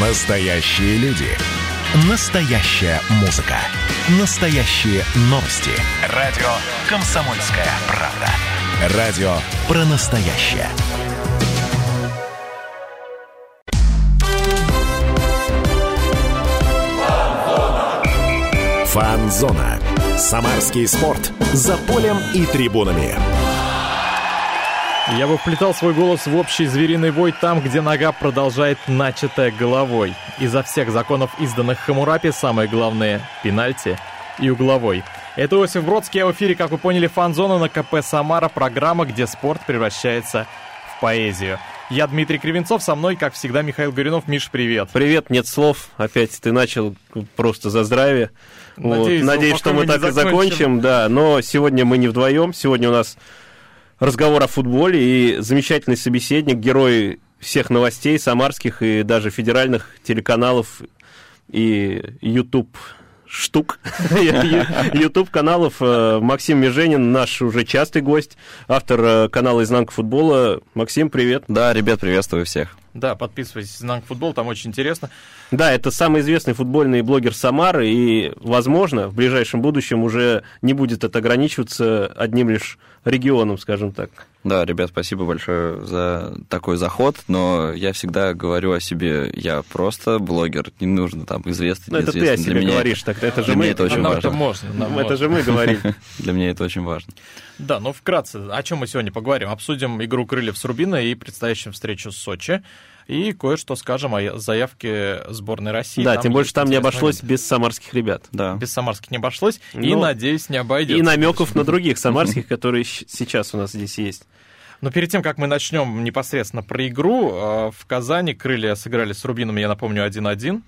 Настоящие люди. Настоящая музыка. Настоящие новости. Радио «Комсомольская правда». Радио про настоящее. Фанзона. Самарский спорт. За полем и трибунами. Я бы вплетал свой голос в общий звериный вой там, где нога продолжает начатая головой. Изо всех законов, изданных Хамурапи, самое главное — пенальти и угловой. Это Иосиф Бродский, а в эфире, как вы поняли, фан-зона на КП «Самара», программа, где спорт превращается в поэзию. Я Дмитрий Кривенцов, со мной, как всегда, Михаил Горюнов. Миш, привет. Привет, нет слов. Опять ты начал просто за здравие. Надеюсь, вот. Надеюсь что мы так и закончим, да. Но сегодня мы не вдвоем. Сегодня у нас разговор о футболе и замечательный собеседник, герой всех новостей самарских и даже федеральных телеканалов и YouTube штук YouTube каналов э, Максим Меженин, наш уже частый гость, автор э, канала «Изнанка футбола». Максим, привет. Да, ребят, приветствую всех. Да, подписывайтесь на футбол, там очень интересно. Да, это самый известный футбольный блогер Самары, и, возможно, в ближайшем будущем уже не будет это ограничиваться одним лишь регионом, скажем так. Да, ребят, спасибо большое за такой заход, но я всегда говорю о себе, я просто блогер, не нужно там известный, Ну, это ты о себе для меня говоришь, это, так это же для мы. меня это очень Нам важно. это можно. нам Это можно. же мы говорим. Для меня это очень важно. Да, ну вкратце, о чем мы сегодня поговорим? Обсудим игру Крыльев с Рубиной и предстоящую встречу с Сочи. И кое-что скажем о заявке сборной России. Да, тем больше там не обошлось момент. без самарских ребят. Да. Без самарских не обошлось. и, Ну, надеюсь, не обойдется. И намеков на других самарских, которые сейчас у нас здесь есть. Но перед тем, как мы начнем непосредственно про игру, э, в Казани Крылья сыграли с Рубином, я напомню, 1-1.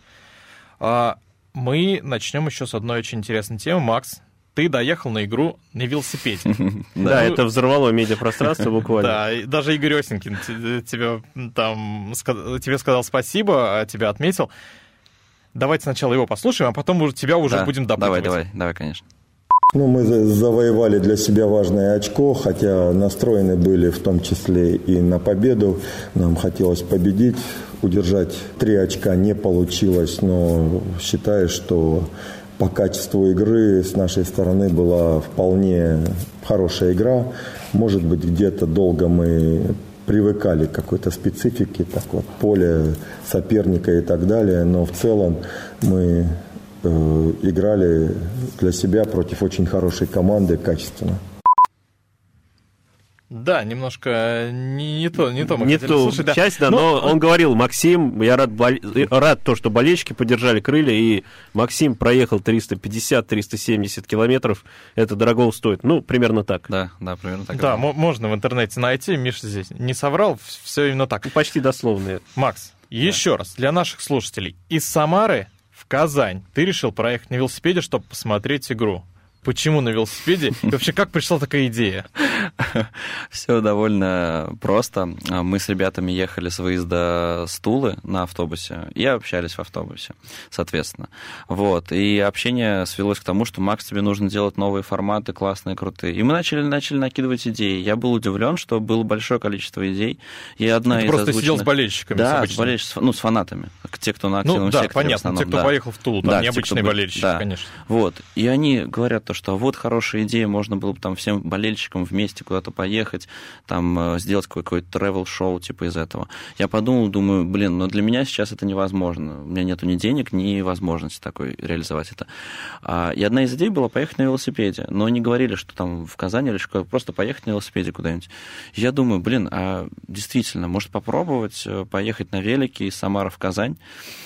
А, Мы начнем еще с одной очень интересной темы. Макс, ты доехал на игру на велосипеде. Да, Ну, это взорвало медиапространство буквально. Да, и даже Игорь Осенькин те- тебе там тебе сказал спасибо, а тебя отметил. Давайте сначала его послушаем, а потом уже тебя уже будем Давай, допытывать. давай, давай, конечно. Ну, мы за- завоевали для себя важное очко, хотя настроены были в том числе и на победу. Нам хотелось победить, удержать три очка не получилось, но считаю, что по качеству игры с нашей стороны была вполне хорошая игра. Может быть, где-то долго мы привыкали к какой-то специфике, так вот, поле соперника и так далее, но в целом мы э, играли для себя против очень хорошей команды качественно. Да, немножко не, не то, не то мы Не хотели ту слушать, да. часть, да, Ну, но он говорил, Максим, я рад, бол- рад то, что болельщики поддержали крылья, и Максим проехал 350-370 километров, это дорого стоит. Ну, примерно так. Да, да, примерно так. Да, можно в интернете найти, Миша здесь не соврал, все именно так. Ну, Почти дословные. Макс, еще раз, для наших слушателей. Из Самары в Казань ты решил проехать на велосипеде, чтобы посмотреть игру. Почему на велосипеде? И вообще, как пришла такая идея? Все довольно просто. Мы с ребятами ехали с выезда с Тулы на автобусе и общались в автобусе, соответственно. Вот. И общение свелось к тому, что, Макс, тебе нужно делать новые форматы, классные, крутые. И мы начали, начали накидывать идеи. Я был удивлен, что было большое количество идей. И одна Ты из просто сидел с озвученных- болельщиками. с Да, с, обычными. болельщ- ну, с фанатами. Те, кто на активном Ну да, секторе в понятно, основном, те, кто да. поехал в Тулу, там Да, те, необычные кто бы- болельщики, да. конечно. Вот. И они говорят то, что вот хорошая идея, можно было бы там всем болельщикам вместе куда-то поехать, там э, сделать какое-то travel-шоу типа из этого. Я подумал, думаю, блин, но для меня сейчас это невозможно. У меня нету ни денег, ни возможности такой реализовать это. А, И одна из идей была поехать на велосипеде. Но они говорили, что там в Казани или что, просто поехать на велосипеде куда-нибудь. Я думаю, блин, а действительно, может попробовать э, поехать на велике из Самары в Казань.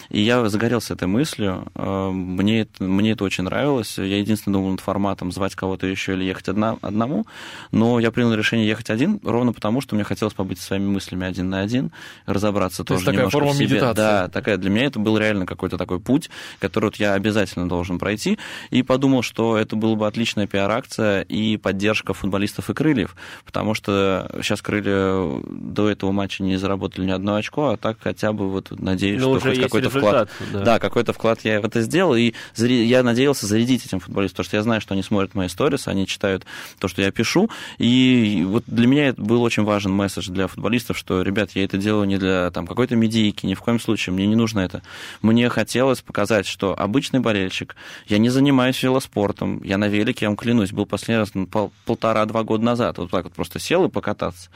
И я загорелся этой мыслью. Э, Мне мне это очень нравилось. Я единственное думал над форматом звать кого-то еще или ехать одна, одному. Но я принял решение ехать один, ровно потому, что мне хотелось побыть со своими мыслями один на один, разобраться То есть тоже такая немножко форма в себе. медитации. Да, такая для меня это был реально какой-то такой путь, который вот я обязательно должен пройти. И подумал, что это была бы отличная пиар-акция и поддержка футболистов и крыльев. Потому что сейчас крылья до этого матча не заработали ни одно очко, а так хотя бы вот надеюсь, Ну, что хоть есть какой-то результат, вклад. да. Да, какой-то вклад я в это сделал. И я надеялся зарядить этим футболистам, потому что я знаю, что они смотрят мои сторис, они читают то, что я пишу. И вот для меня это был очень важен месседж для футболистов, что, ребят, я это делаю не для там, какой-то медийки, ни в коем случае, мне не нужно это. Мне хотелось показать, что обычный болельщик, я не занимаюсь велоспортом, я на велике, я вам клянусь, был последний раз пол, полтора-два года назад, вот так вот просто сел и покататься.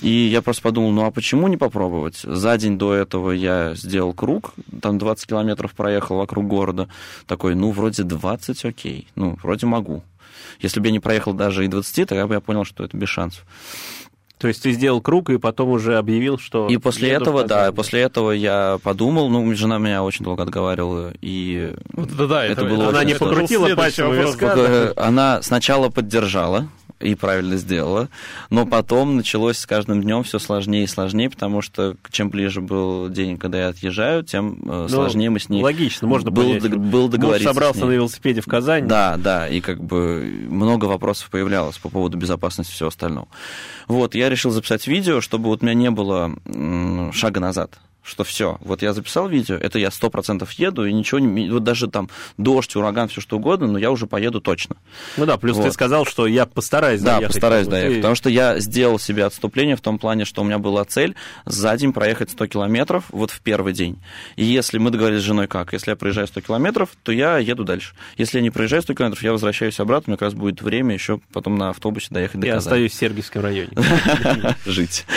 И я просто подумал, ну а почему не попробовать? За день до этого я сделал круг, там 20 километров проехал вокруг города, такой, ну, вроде 20, окей, ну, вроде могу. Если бы я не проехал даже и 20, тогда бы я понял, что это без шансов. То есть ты сделал круг и потом уже объявил, что... И после этого, да, после этого я подумал, ну, жена меня очень долго отговаривала, и да, да, это, это было Она не покрутила пальцем виска. Она сначала поддержала, и правильно сделала. Но потом началось с каждым днем все сложнее и сложнее, потому что чем ближе был день, когда я отъезжаю, тем э, ну, сложнее мы с ней... Логично, можно был, понять. Был договориться Муж собрался на велосипеде в Казань. Да, да, и как бы много вопросов появлялось по поводу безопасности и всего остального. Вот, я решил записать видео, чтобы вот у меня не было шага назад что все, вот я записал видео, это я сто процентов еду, и ничего не... Вот даже там дождь, ураган, все что угодно, но я уже поеду точно. Ну да, плюс вот. ты сказал, что я постараюсь да, доехать. Да, постараюсь доехать, и... потому что я сделал себе отступление в том плане, что у меня была цель за день проехать 100 километров вот в первый день. И если мы договорились с женой как, если я проезжаю 100 километров, то я еду дальше. Если я не проезжаю 100 километров, я возвращаюсь обратно, мне как раз будет время еще потом на автобусе доехать до Я остаюсь в Сергиевском районе. Жить.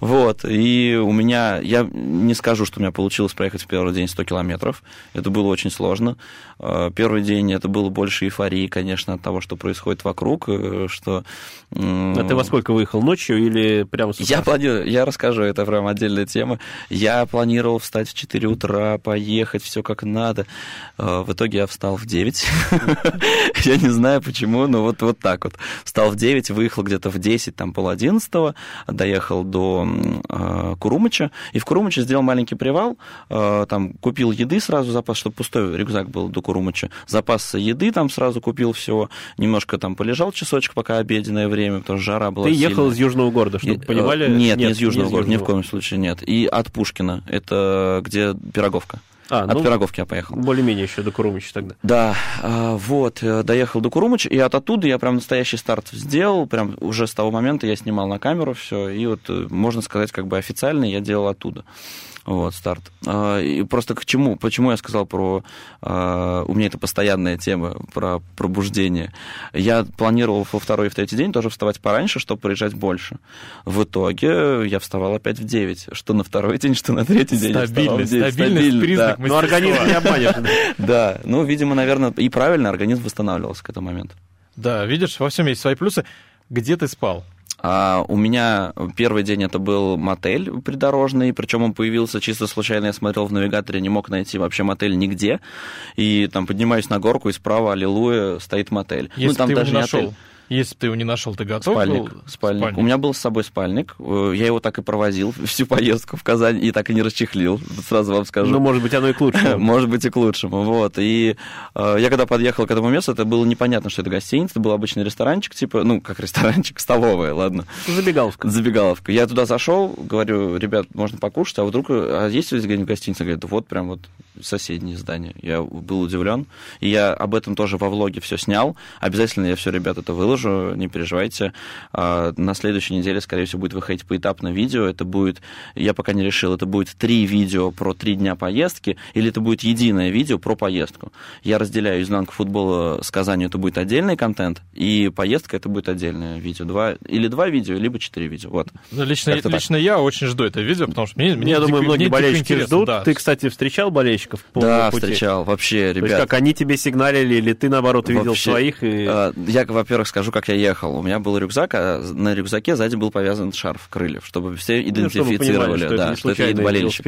Вот, и у меня, я не скажу, что у меня получилось проехать в первый день 100 километров. Это было очень сложно. Э, первый день это было больше эйфории, конечно, от того, что происходит вокруг, э, что... А ты во сколько выехал? Ночью или прямо с утра? Я планирую, я расскажу, это прям отдельная тема. Я планировал встать в 4 утра, поехать, все как надо. Э, в итоге я встал в 9. Я не знаю почему, но вот, вот так вот. Встал в 9, выехал где-то в 10, там пол 11, доехал до Курумыча, и в Курумыче сделал маленький привал, там купил еды сразу запас, чтобы пустой рюкзак был до Курумыча. Запас еды там сразу купил все, немножко там полежал часочек, пока обеденное время, потому что жара была Ты сильная. ехал из Южного города, чтобы и, понимали? Нет, нет, не из Южного не из города, Южного. ни в коем случае нет. И от Пушкина, это где Пироговка. А, от ну, Пироговки я поехал. Более-менее еще до Курумыча тогда. Да, а, вот, э, доехал до Курумыча, и от оттуда я прям настоящий старт сделал, прям уже с того момента я снимал на камеру все, и вот, э, можно сказать, как бы официально я делал оттуда вот, старт. А, и просто к чему? Почему я сказал про... А, у меня это постоянная тема про пробуждение. Я планировал во второй и в третий день тоже вставать пораньше, чтобы проезжать больше. В итоге я вставал опять в 9. Что на второй день, что на третий день. Стабильность, стабильность, признак да. Но организм не обманешь. Да, ну, видимо, наверное, и правильно организм восстанавливался к этому моменту. Да, видишь, во всем есть свои плюсы. Где ты спал? А у меня первый день это был мотель придорожный, причем он появился чисто случайно, я смотрел в навигаторе, не мог найти вообще мотель нигде, и там поднимаюсь на горку, и справа, аллилуйя, стоит мотель. Если ну, там ты даже его не нашел. Отель. Если ты его не нашел, ты готов спальник, был? Спальник. спальник. У меня был с собой спальник. Э, я его так и провозил всю поездку в Казань и так и не расчехлил, сразу вам скажу. Ну, может быть, оно и к лучшему. может быть, и к лучшему. Вот. И э, я когда подъехал к этому месту, это было непонятно, что это гостиница, это был обычный ресторанчик, типа, ну, как ресторанчик, столовая, ладно. Забегаловка. Забегаловка. Я туда зашел, говорю, ребят, можно покушать, а вдруг, а есть здесь где-нибудь гостиница? Говорят, вот прям вот соседнее здание. Я был удивлен. И я об этом тоже во влоге все снял. Обязательно я все, ребят, это выложу, не переживайте. А, на следующей неделе, скорее всего, будет выходить поэтапно видео. Это будет, я пока не решил, это будет три видео про три дня поездки, или это будет единое видео про поездку. Я разделяю изнанку футбола с Казанью, это будет отдельный контент, и поездка это будет отдельное видео. Два, или два видео, либо четыре видео. Вот. Ну, лично, лично я очень жду это видео, потому что мне, мне Я думаю, многие болельщики ждут. Да. Ты, кстати, встречал болельщиков? по Да, пути. встречал, вообще, ребят. То есть как они тебе сигналили, или ты, наоборот, видел вообще, своих? И... А, я, во-первых, скажу, как я ехал. У меня был рюкзак, а на рюкзаке сзади был повязан шарф крыльев, чтобы все идентифицировали, ну, чтобы понимали, что да, это что это болельщик.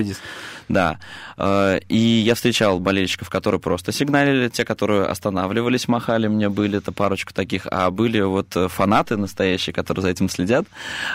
Да. А, и я встречал болельщиков, которые просто сигналили, те, которые останавливались, махали мне, были это парочку таких, а были вот фанаты настоящие, которые за этим следят.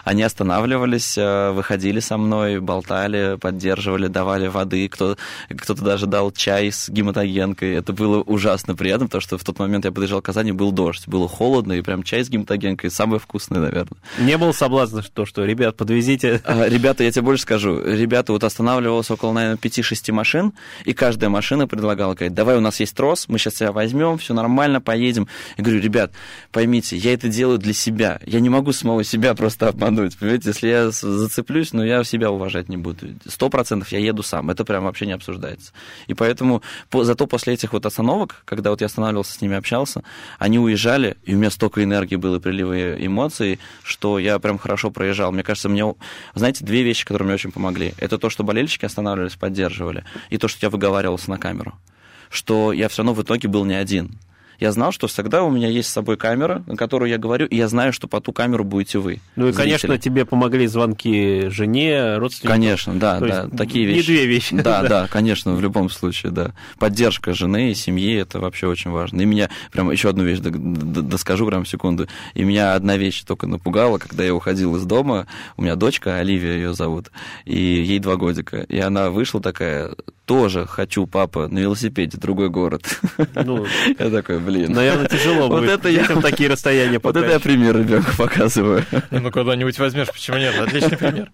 Они останавливались, э, выходили со мной, болтали, поддерживали, давали воды, кто, кто-то даже даже дал чай с гематогенкой. Это было ужасно приятно, потому что в тот момент я подъезжал к Казани, был дождь, было холодно, и прям прям чай с гематогенкой, самый вкусный, наверное. Не было соблазна, что, что, ребят, подвезите. А, ребята, я тебе больше скажу. Ребята, вот останавливалось около, наверное, 5-6 машин, и каждая машина предлагала, говорит, давай, у нас есть трос, мы сейчас тебя возьмем, все нормально, поедем. Я говорю, ребят, поймите, я это делаю для себя. Я не могу самого себя просто обмануть. Понимаете, если я зацеплюсь, но ну, я себя уважать не буду. Сто процентов я еду сам. Это прям вообще не обсуждается. И поэтому, по, зато после этих вот остановок, когда вот я останавливался с ними, общался, они уезжали, и у меня столько энергии было, приливы эмоций, что я прям хорошо проезжал. Мне кажется, мне, знаете, две вещи, которые мне очень помогли. Это то, что болельщики останавливались, поддерживали, и то, что я выговаривался на камеру. Что я все равно в итоге был не один я знал, что всегда у меня есть с собой камера, на которую я говорю, и я знаю, что по ту камеру будете вы. Ну и, зрители. конечно, тебе помогли звонки жене, родственникам. Конечно, да, То да, такие вещи. Не две вещи. Да, да, конечно, в любом случае, да. Поддержка жены и семьи, это вообще очень важно. И меня, прям еще одну вещь доскажу прям секунду. И меня одна вещь только напугала, когда я уходил из дома, у меня дочка, Оливия ее зовут, и ей два годика, и она вышла такая, тоже хочу, папа, на велосипеде, другой город. Ну, я такой, блин. Наверное, тяжело вот будет это я, такие расстояния Вот это я пример ребенку показываю. Ну, когда-нибудь возьмешь, почему нет? Отличный пример.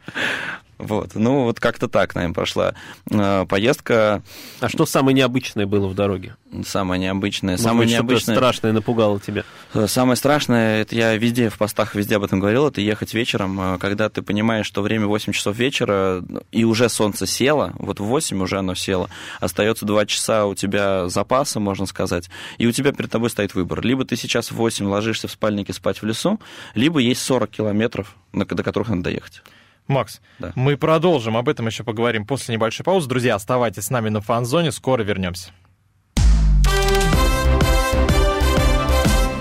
Вот. Ну, вот как-то так, наверное, прошла э, поездка. А что самое необычное было в дороге? Самое необычное. Может самое быть, необычное. страшное напугало тебя? Э, самое страшное, это я везде в постах везде об этом говорил, это ехать вечером, э, когда ты понимаешь, что время 8 часов вечера, и уже солнце село, вот в 8 уже оно село, остается 2 часа у тебя запаса, можно сказать, и у тебя перед тобой стоит выбор. Либо ты сейчас в 8 ложишься в спальнике спать в лесу, либо есть 40 километров, до которых надо доехать. Макс, да. мы продолжим, об этом еще поговорим после небольшой паузы. Друзья, оставайтесь с нами на фан-зоне, скоро вернемся.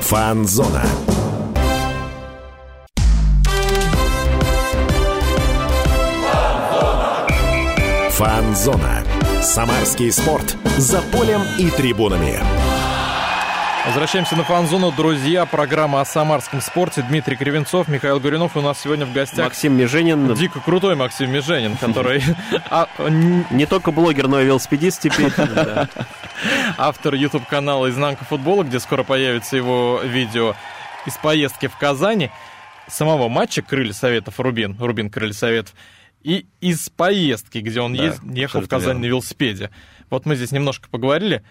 Фан-зона. Фан-зона. Самарский спорт. За полем и трибунами. Возвращаемся на фан-зону, друзья. Программа о самарском спорте. Дмитрий Кривенцов, Михаил Горюнов. У нас сегодня в гостях... Максим Меженин. Дико крутой Максим Меженин, который... А, не только блогер, но и велосипедист теперь. Автор YouTube-канала «Изнанка футбола», где скоро появится его видео из поездки в Казани, самого матча Крылья Советов Рубин, Рубин Крылья Советов, и из поездки, где он ехал в Казань на велосипеде. Вот мы здесь немножко поговорили.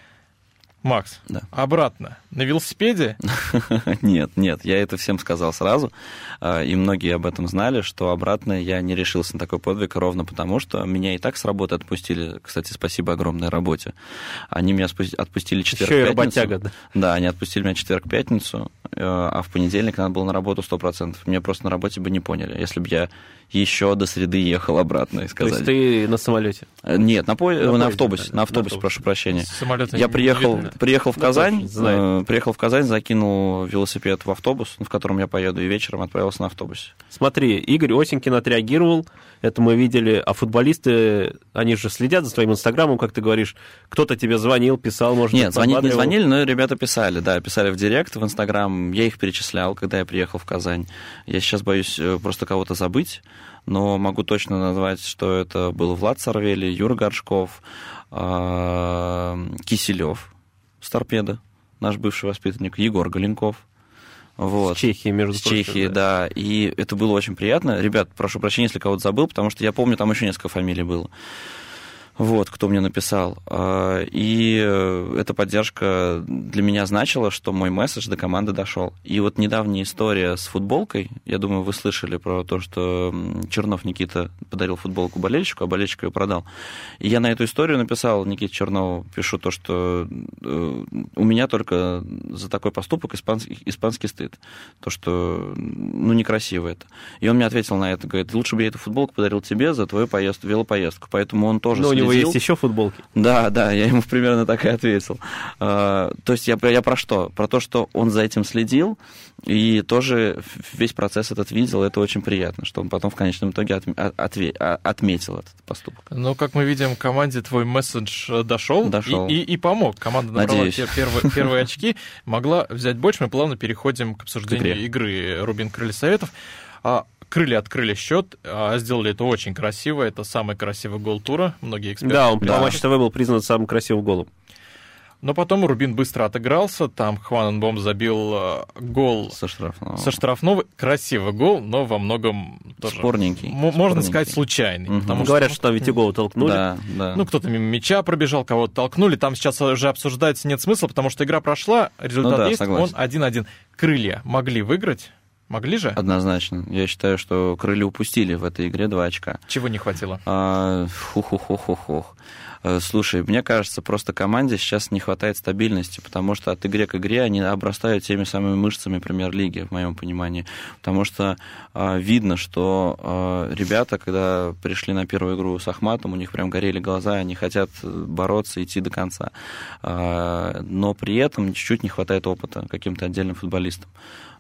Макс, да. обратно. На велосипеде? нет, нет, я это всем сказал сразу, а, и многие об этом знали, что обратно я не решился на такой подвиг ровно потому, что меня и так с работы отпустили. Кстати, спасибо огромной работе. Они меня отпустили четверг-пятницу. работяга, да? Да, они отпустили меня четверг-пятницу, э, а в понедельник надо было на работу 100%. Меня просто на работе бы не поняли. Если бы я еще до среды ехал обратно и сказали. То есть ты на самолете? Э, нет, на, по... на, на автобусе, да, на автобусе, на прошу прощения. Самолета я приехал, приехал в Казань, э, приехал в Казань, закинул велосипед в автобус, в котором я поеду, и вечером отправился на автобусе. Смотри, Игорь Осенькин отреагировал, это мы видели, а футболисты, они же следят за твоим инстаграмом, как ты говоришь, кто-то тебе звонил, писал, может Нет, звонить не звонили, но ребята писали, да, писали в директ, в инстаграм, я их перечислял, когда я приехал в Казань. Я сейчас боюсь э, просто кого-то забыть, но могу точно назвать, что это был Влад Сорвели, Юра Горшков, а, Киселев с торпеда, наш бывший воспитанник, Егор Галенков. Вот. С Чехии, между С прочим, Чехии, да. да. И это было очень приятно. Ребят, прошу прощения, если кого-то забыл, потому что я помню, там еще несколько фамилий было. Вот, кто мне написал. А, и э, эта поддержка для меня значила, что мой месседж до команды дошел. И вот недавняя история с футболкой, я думаю, вы слышали про то, что Чернов Никита подарил футболку болельщику, а болельщик ее продал. И я на эту историю написал Никите Чернову, пишу то, что э, у меня только за такой поступок испанский, испанский стыд. То, что, ну, некрасиво это. И он мне ответил на это, говорит, лучше бы я эту футболку подарил тебе за твою поездку, велопоездку. Поэтому он тоже Но него есть еще футболки. Да, да, я ему примерно так и ответил. А, то есть я, я про что? Про то, что он за этим следил, и тоже весь процесс этот видел, это очень приятно, что он потом в конечном итоге от, от, а, отметил этот поступок. Ну, как мы видим, команде твой месседж э, дошел, дошел. И, и, и помог. Команда набрала первые, первые очки, могла взять больше. Мы плавно переходим к обсуждению игры Рубин Крылья Советов. А Крылья открыли счет, а сделали это очень красиво. Это самый красивый гол тура. Многие эксперты. Да, он по Матч ТВ был признан самым красивым голом. Но потом Рубин быстро отыгрался, там Хваненбом забил э, гол Со штрафного. со штрафного. Красивый гол, но во многом тоже... Спорненький. м- Можно Спорненький. сказать, случайный. Мгм. Потому Говорят, что там Витягова толкнули. Да, да. ну, кто-то мимо мяча пробежал, кого-то толкнули. Там сейчас уже обсуждать нет смысла, потому что игра прошла, результат Ну да, есть, согласен. он 1-1. Крылья могли выиграть? Могли же? Однозначно. Я считаю, что крылья упустили в этой игре два очка. Чего не хватило? А, Фу-ху-ху-ху-ху. Э, Слушай, мне кажется, просто команде сейчас не хватает стабильности, потому что от игры к игре они обрастают теми самыми мышцами премьер-лиги, в моем понимании. Потому что а, видно, что а, ребята, когда пришли на первую игру с Ахматом, у них прям горели глаза, они хотят бороться, идти до конца. А, но при этом чуть-чуть не хватает опыта каким-то отдельным футболистам.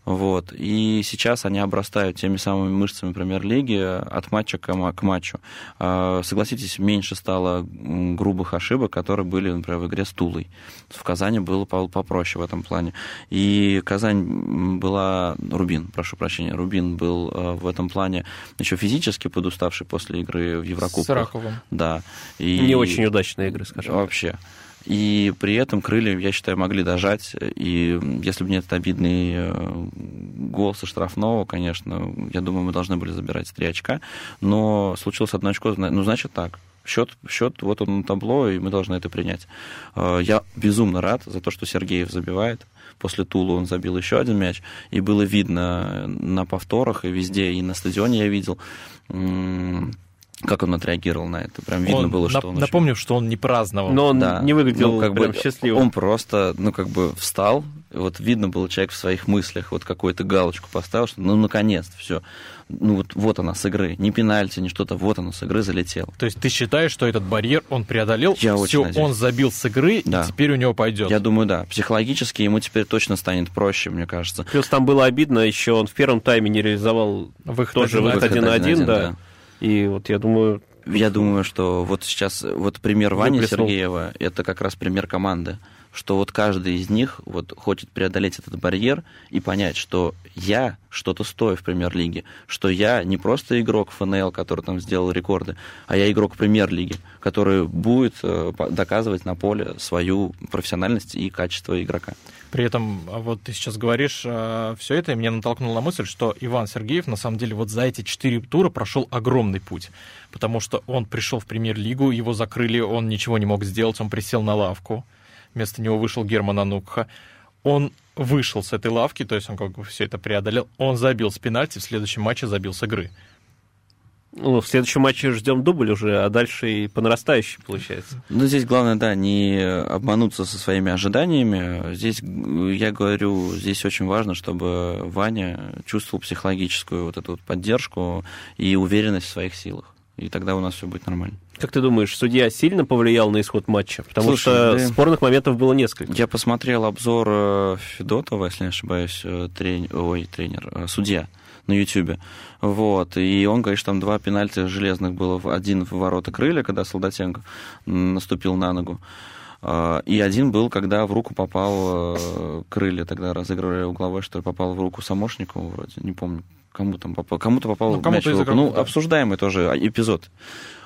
Вот. И сейчас они обрастают теми самыми мышцами премьер-лиги от матча к, ма- к матчу. А, Согласитесь, меньше стало грубых ошибок, которые были, например, в игре с Тулой. В Казани было по- попроще в этом плане. И Казань была... Рубин, прошу прощения. Рубин был э, в этом плане еще физически подуставший после игры в Еврокубках. С Раковым. Да. И... Не очень удачные игры, скажем. так. И при этом крылья, я считаю, могли дожать. И если бы не этот обидный э, гол со штрафного, конечно, я думаю, мы должны были забирать три очка. Но случилось одно очко, ну, значит так. Счет, счет, вот он на табло, и мы должны это принять. Э, Я безумно рад за то, что Сергеев забивает. После Тулы он забил еще один мяч, и было видно на повторах и везде, и на стадионе я видел, как он отреагировал на это. Прям видно Он- было, что нап- он очень- Напомню, что он не праздновал. Но он да. не выглядел Ну, как прям бы счастливым. Он просто, ну, как бы встал, вот видно было человек в своих мыслях, вот какую-то галочку поставил, что ну, наконец-то, все. Ну, вот, вот она с игры. Не пенальти, не что-то, вот оно с игры залетело. То есть ты считаешь, что этот барьер он преодолел, Я очень все, надеюсь. он забил с игры, Да. и теперь у него пойдет. Я думаю, да. Психологически ему теперь точно станет проще, мне кажется. Плюс там было обидно, еще он в первом тайме не реализовал Выход тоже один на выход один. один на один, 1-1, да. И вот я думаю, Я думаю, что вот сейчас вот пример Вани. Сергеева это как раз пример команды, что вот каждый из них вот хочет преодолеть этот барьер и понять, что я что-то стою в премьер-лиге, что я не просто игрок ФНЛ, который там сделал рекорды, а я игрок премьер-лиги, который будет э, доказывать на поле свою профессиональность и качество игрока. При этом, а вот ты сейчас говоришь все это, и меня натолкнуло на мысль, что Иван Сергеев, на самом деле, вот за эти четыре тура прошел огромный путь. Потому что он пришел в премьер-лигу, его закрыли, он ничего не мог сделать, он присел на лавку. Вместо него вышел Герман Анукха. Он вышел с этой лавки, то есть он как бы все это преодолел. Он забил с пенальти, в следующем матче забил с игры. ну, в следующем матче ждем дубль уже, а дальше и по нарастающей получается. Ну, здесь главное, да, не обмануться со своими ожиданиями. Здесь, я говорю, здесь очень важно, чтобы Ваня чувствовал психологическую вот эту вот поддержку и уверенность в своих силах. И тогда у нас все будет нормально. Как ты думаешь, судья сильно повлиял на исход матча? Потому Слушай, что да. спорных моментов было несколько. Я посмотрел обзор э, Федотова, если не ошибаюсь, э, трен- ой, тренер, э, судья на Ютьюбе. Вот. И он говорит, что там два пенальти железных было. Один в ворота крылья, когда Солдатенко наступил на ногу. И один был, когда в руку попал крылья, тогда разыгрывали угловой, что ли, попал в руку Самошникову вроде, не помню, кому там попал, кому-то попал Ну, кому-то мяч в руку. Ну, да. обсуждаемый тоже эпизод.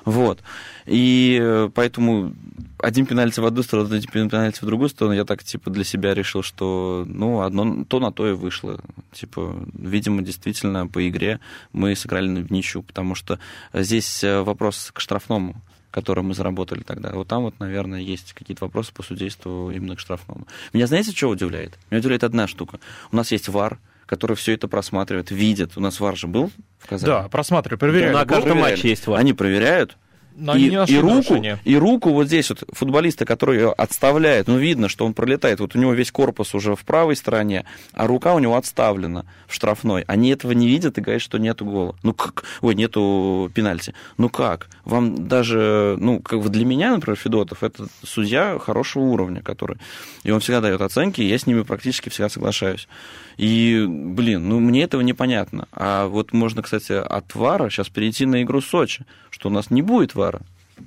Вот. И э, поэтому один пенальти в одну сторону, один пенальти в другую сторону, я так, типа, для себя решил, что, ну, одно то на то и вышло. Типа, видимо, действительно, по игре мы сыграли в ничью, потому что здесь э, вопрос к штрафному который мы заработали тогда. Вот там вот, наверное, есть какие-то вопросы по судейству именно к штрафному. Меня знаете, что удивляет? Меня удивляет одна штука. У нас есть ВАР, который все это просматривает, видит. У нас ВАР же был в Казани? Да, просматриваю, проверяю. на каждом матче есть ВАР. Они проверяют, Но и, и руку, и руку вот здесь вот футболиста, который ее отставляет, ну видно, что он пролетает, вот у него весь корпус уже в правой стороне, а рука у него отставлена в штрафной. Они этого не видят и говорят, что нету гола. Ну как? Ой, нету пенальти. Ну как? Вам даже, ну как бы для меня, например, Федотов, это судья хорошего уровня, который, и он всегда дает оценки, и я с ними практически всегда соглашаюсь. И, блин, ну мне этого непонятно. А вот можно, кстати, от ВАРа сейчас перейти на игру Сочи, что у нас не будет ВАРа.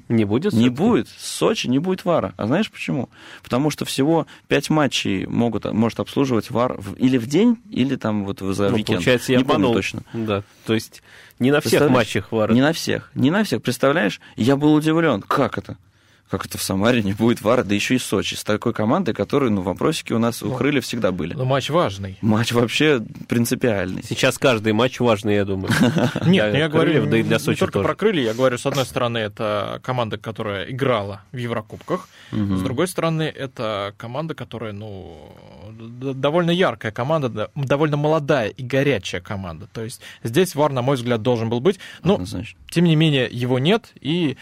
Не будет? Не будет. В Сочи не будет ВАРа. А знаешь почему? Потому что всего 5 матчей могут, может обслуживать ВАР в- или в день, или там вот за Ну, уикенд. получается, я не помню точно. Да, то есть не на всех матчах ВАР. Не на всех. Не на всех. Представляешь? Я был удивлен. Как это? Как это в Самаре не будет вара, да еще и Сочи, с такой командой, которой, ну, вопросики у нас у ну, Крыльев всегда были. Ну, матч важный. Матч вообще принципиальный. Сейчас каждый матч важный, я думаю. Нет, ну, я говорю, да и для Сочи не только про Крылья, я говорю, с одной стороны, это команда, которая играла в Еврокубках, с другой стороны, это команда, которая, ну, довольно яркая команда, довольно молодая и горячая команда. То есть здесь ВАР, на мой взгляд, должен был быть. Но, тем не менее, его нет, и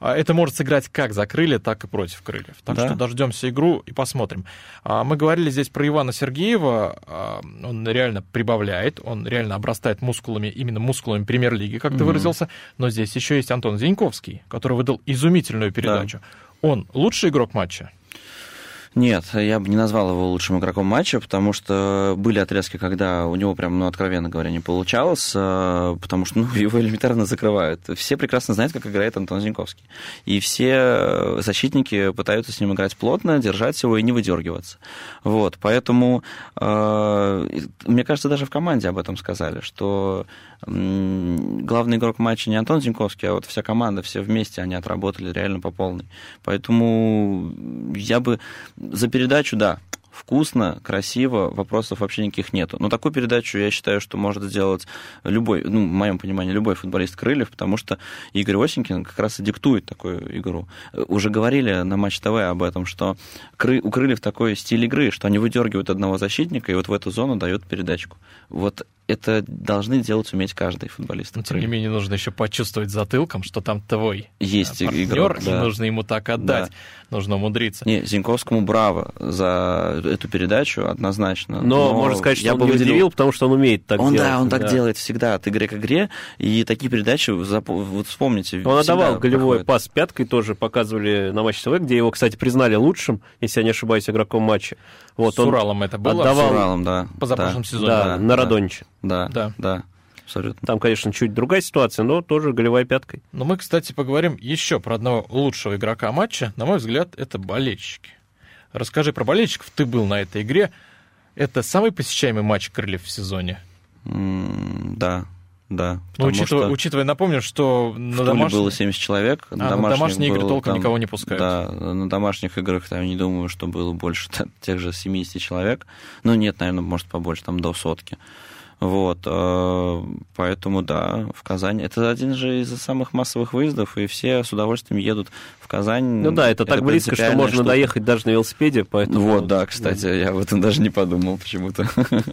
это может сыграть как за крылья, так и против крыльев. Так да? что дождемся игру и посмотрим. А, мы говорили здесь про Ивана Сергеева. А, он реально прибавляет, он реально обрастает мускулами, именно мускулами премьер-лиги, как mm-hmm. ты выразился. Но здесь еще есть Антон Зиньковский, который выдал изумительную передачу. Да. Он лучший игрок матча? Нет, я бы не назвал его лучшим игроком матча, потому что были отрезки, когда у него прям, ну, откровенно говоря, не получалось, э, потому что ну, его элементарно закрывают. Все прекрасно знают, как играет Антон Зиньковский. И все защитники пытаются с ним играть плотно, держать его и не выдергиваться. Вот, поэтому, э, мне кажется, даже в команде об этом сказали, что главный игрок матча не Антон Зиньковский, а вот вся команда, все вместе они отработали реально по полной. Поэтому я бы за передачу, да, вкусно, красиво, вопросов вообще никаких нету. Но такую передачу я считаю, что может сделать любой, ну, в моем понимании, любой футболист Крыльев, потому что Игорь Осенькин как раз и диктует такую игру. Уже говорили на Матч ТВ об этом, что у Крыльев такой стиль игры, что они выдергивают одного защитника и вот в эту зону дают передачку. Вот это должны делать уметь каждый футболист. Но, тем не менее, нужно еще почувствовать затылком, что там твой Есть партнер, игрок, да. и нужно ему так отдать. Да. Нужно умудриться. Не, Зиньковскому браво за эту передачу, однозначно. Но, Но можно сказать, что я он бы не выделил, удивил, потому что он умеет так он, делать. Да, он да. так делает всегда от игры к игре, и такие передачи, вот вспомните, Он отдавал голевой проходит. пас пяткой, тоже показывали на матче ТВ, где его, кстати, признали лучшим, если я не ошибаюсь, игроком матча. Вот, С Уралом это было? Отдавал, С Уралом, да. Позапрошлом да, сезоне. Да, да, на Радониче. Да, да, да. Абсолютно. Там, конечно, чуть другая ситуация, но тоже голевая пяткой. Но мы, кстати, поговорим еще про одного лучшего игрока матча. На мой взгляд, это болельщики. Расскажи про болельщиков. Ты был на этой игре. Это самый посещаемый матч Крыльев в сезоне? Mm, да, да. Ну, учитывая, что учитывая, напомню, что на домашних... было 70 человек. А, на, на домашние игры толком там, никого не пускают. Да, на домашних играх там не думаю, что было больше тех же 70 человек. Ну, нет, наверное, может, побольше, там до сотки. Вот, э, поэтому, да, в Казань. Это один же из самых массовых выездов, и все с удовольствием едут в Казань. Ну да, это, это так близко, что можно штука. доехать даже на велосипеде, поэтому... Вот, да, кстати, я об этом даже не подумал почему-то.